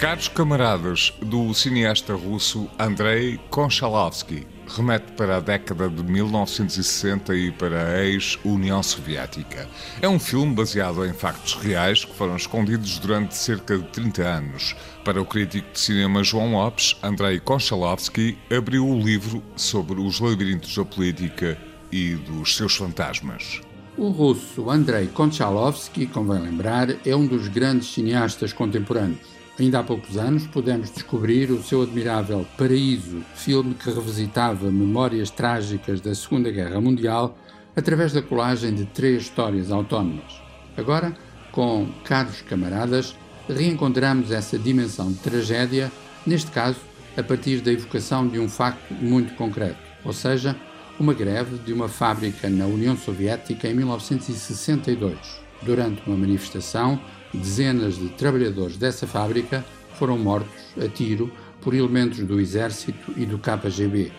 Caros camaradas do cineasta russo Andrei Konchalovsky, remete para a década de 1960 e para a ex-União Soviética. É um filme baseado em factos reais que foram escondidos durante cerca de 30 anos. Para o crítico de cinema João Lopes, Andrei Konchalovsky abriu o livro sobre os labirintos da política e dos seus fantasmas. O russo Andrei Konchalovsky, convém lembrar, é um dos grandes cineastas contemporâneos. Ainda há poucos anos pudemos descobrir o seu admirável Paraíso, filme que revisitava memórias trágicas da Segunda Guerra Mundial através da colagem de três histórias autónomas. Agora, com Caros Camaradas, reencontramos essa dimensão de tragédia, neste caso, a partir da evocação de um facto muito concreto, ou seja, uma greve de uma fábrica na União Soviética em 1962. Durante uma manifestação, dezenas de trabalhadores dessa fábrica foram mortos a tiro por elementos do Exército e do KGB.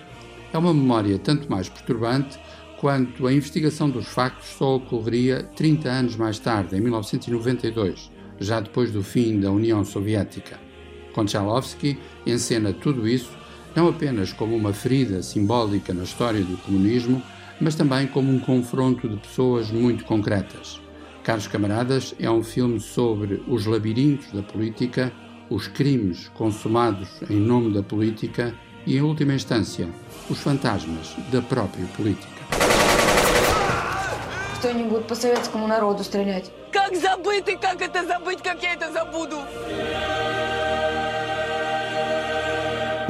É uma memória tanto mais perturbante quanto a investigação dos factos só ocorreria 30 anos mais tarde, em 1992, já depois do fim da União Soviética. Konchalovsky encena tudo isso não apenas como uma ferida simbólica na história do comunismo, mas também como um confronto de pessoas muito concretas. Caros camaradas, é um filme sobre os labirintos da política, os crimes consumados em nome da política e, em última instância, os fantasmas da própria política. Кто-нибудь по советскому народу стрелять. Как забыть и как это забыть, как я это забуду?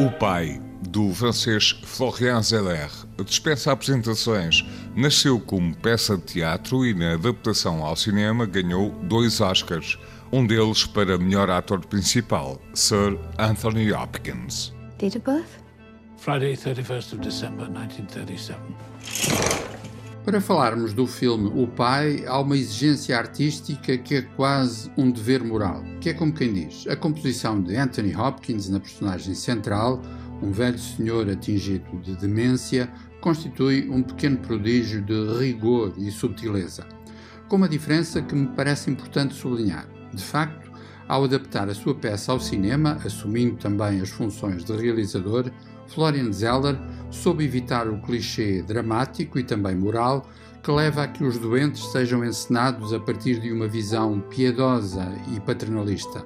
O pai do francês Florian Zeller, dispensa apresentações. Nasceu como peça de teatro e, na adaptação ao cinema, ganhou dois Oscars, um deles para melhor ator principal, Sir Anthony Hopkins. Date of birth? Friday, 31st of December, 1937. Para falarmos do filme O Pai, há uma exigência artística que é quase um dever moral, que é como quem diz, a composição de Anthony Hopkins na personagem central um velho senhor atingido de demência, constitui um pequeno prodígio de rigor e subtileza. Com uma diferença que me parece importante sublinhar. De facto, ao adaptar a sua peça ao cinema, assumindo também as funções de realizador, Florian Zeller soube evitar o clichê dramático e também moral que leva a que os doentes sejam encenados a partir de uma visão piedosa e paternalista.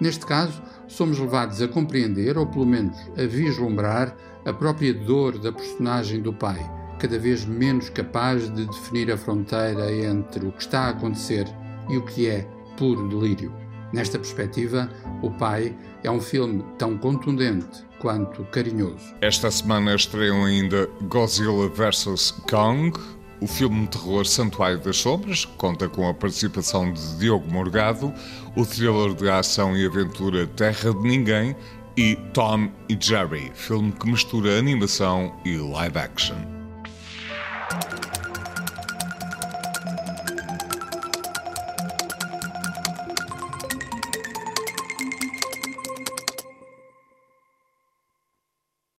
Neste caso, somos levados a compreender, ou pelo menos a vislumbrar, a própria dor da personagem do pai, cada vez menos capaz de definir a fronteira entre o que está a acontecer e o que é puro delírio. Nesta perspectiva, O Pai é um filme tão contundente quanto carinhoso. Esta semana estreiam ainda Godzilla vs. Kong, o filme de terror Santuário das Sombras conta com a participação de Diogo Morgado, o thriller de ação e aventura Terra de Ninguém e Tom e Jerry, filme que mistura animação e live action.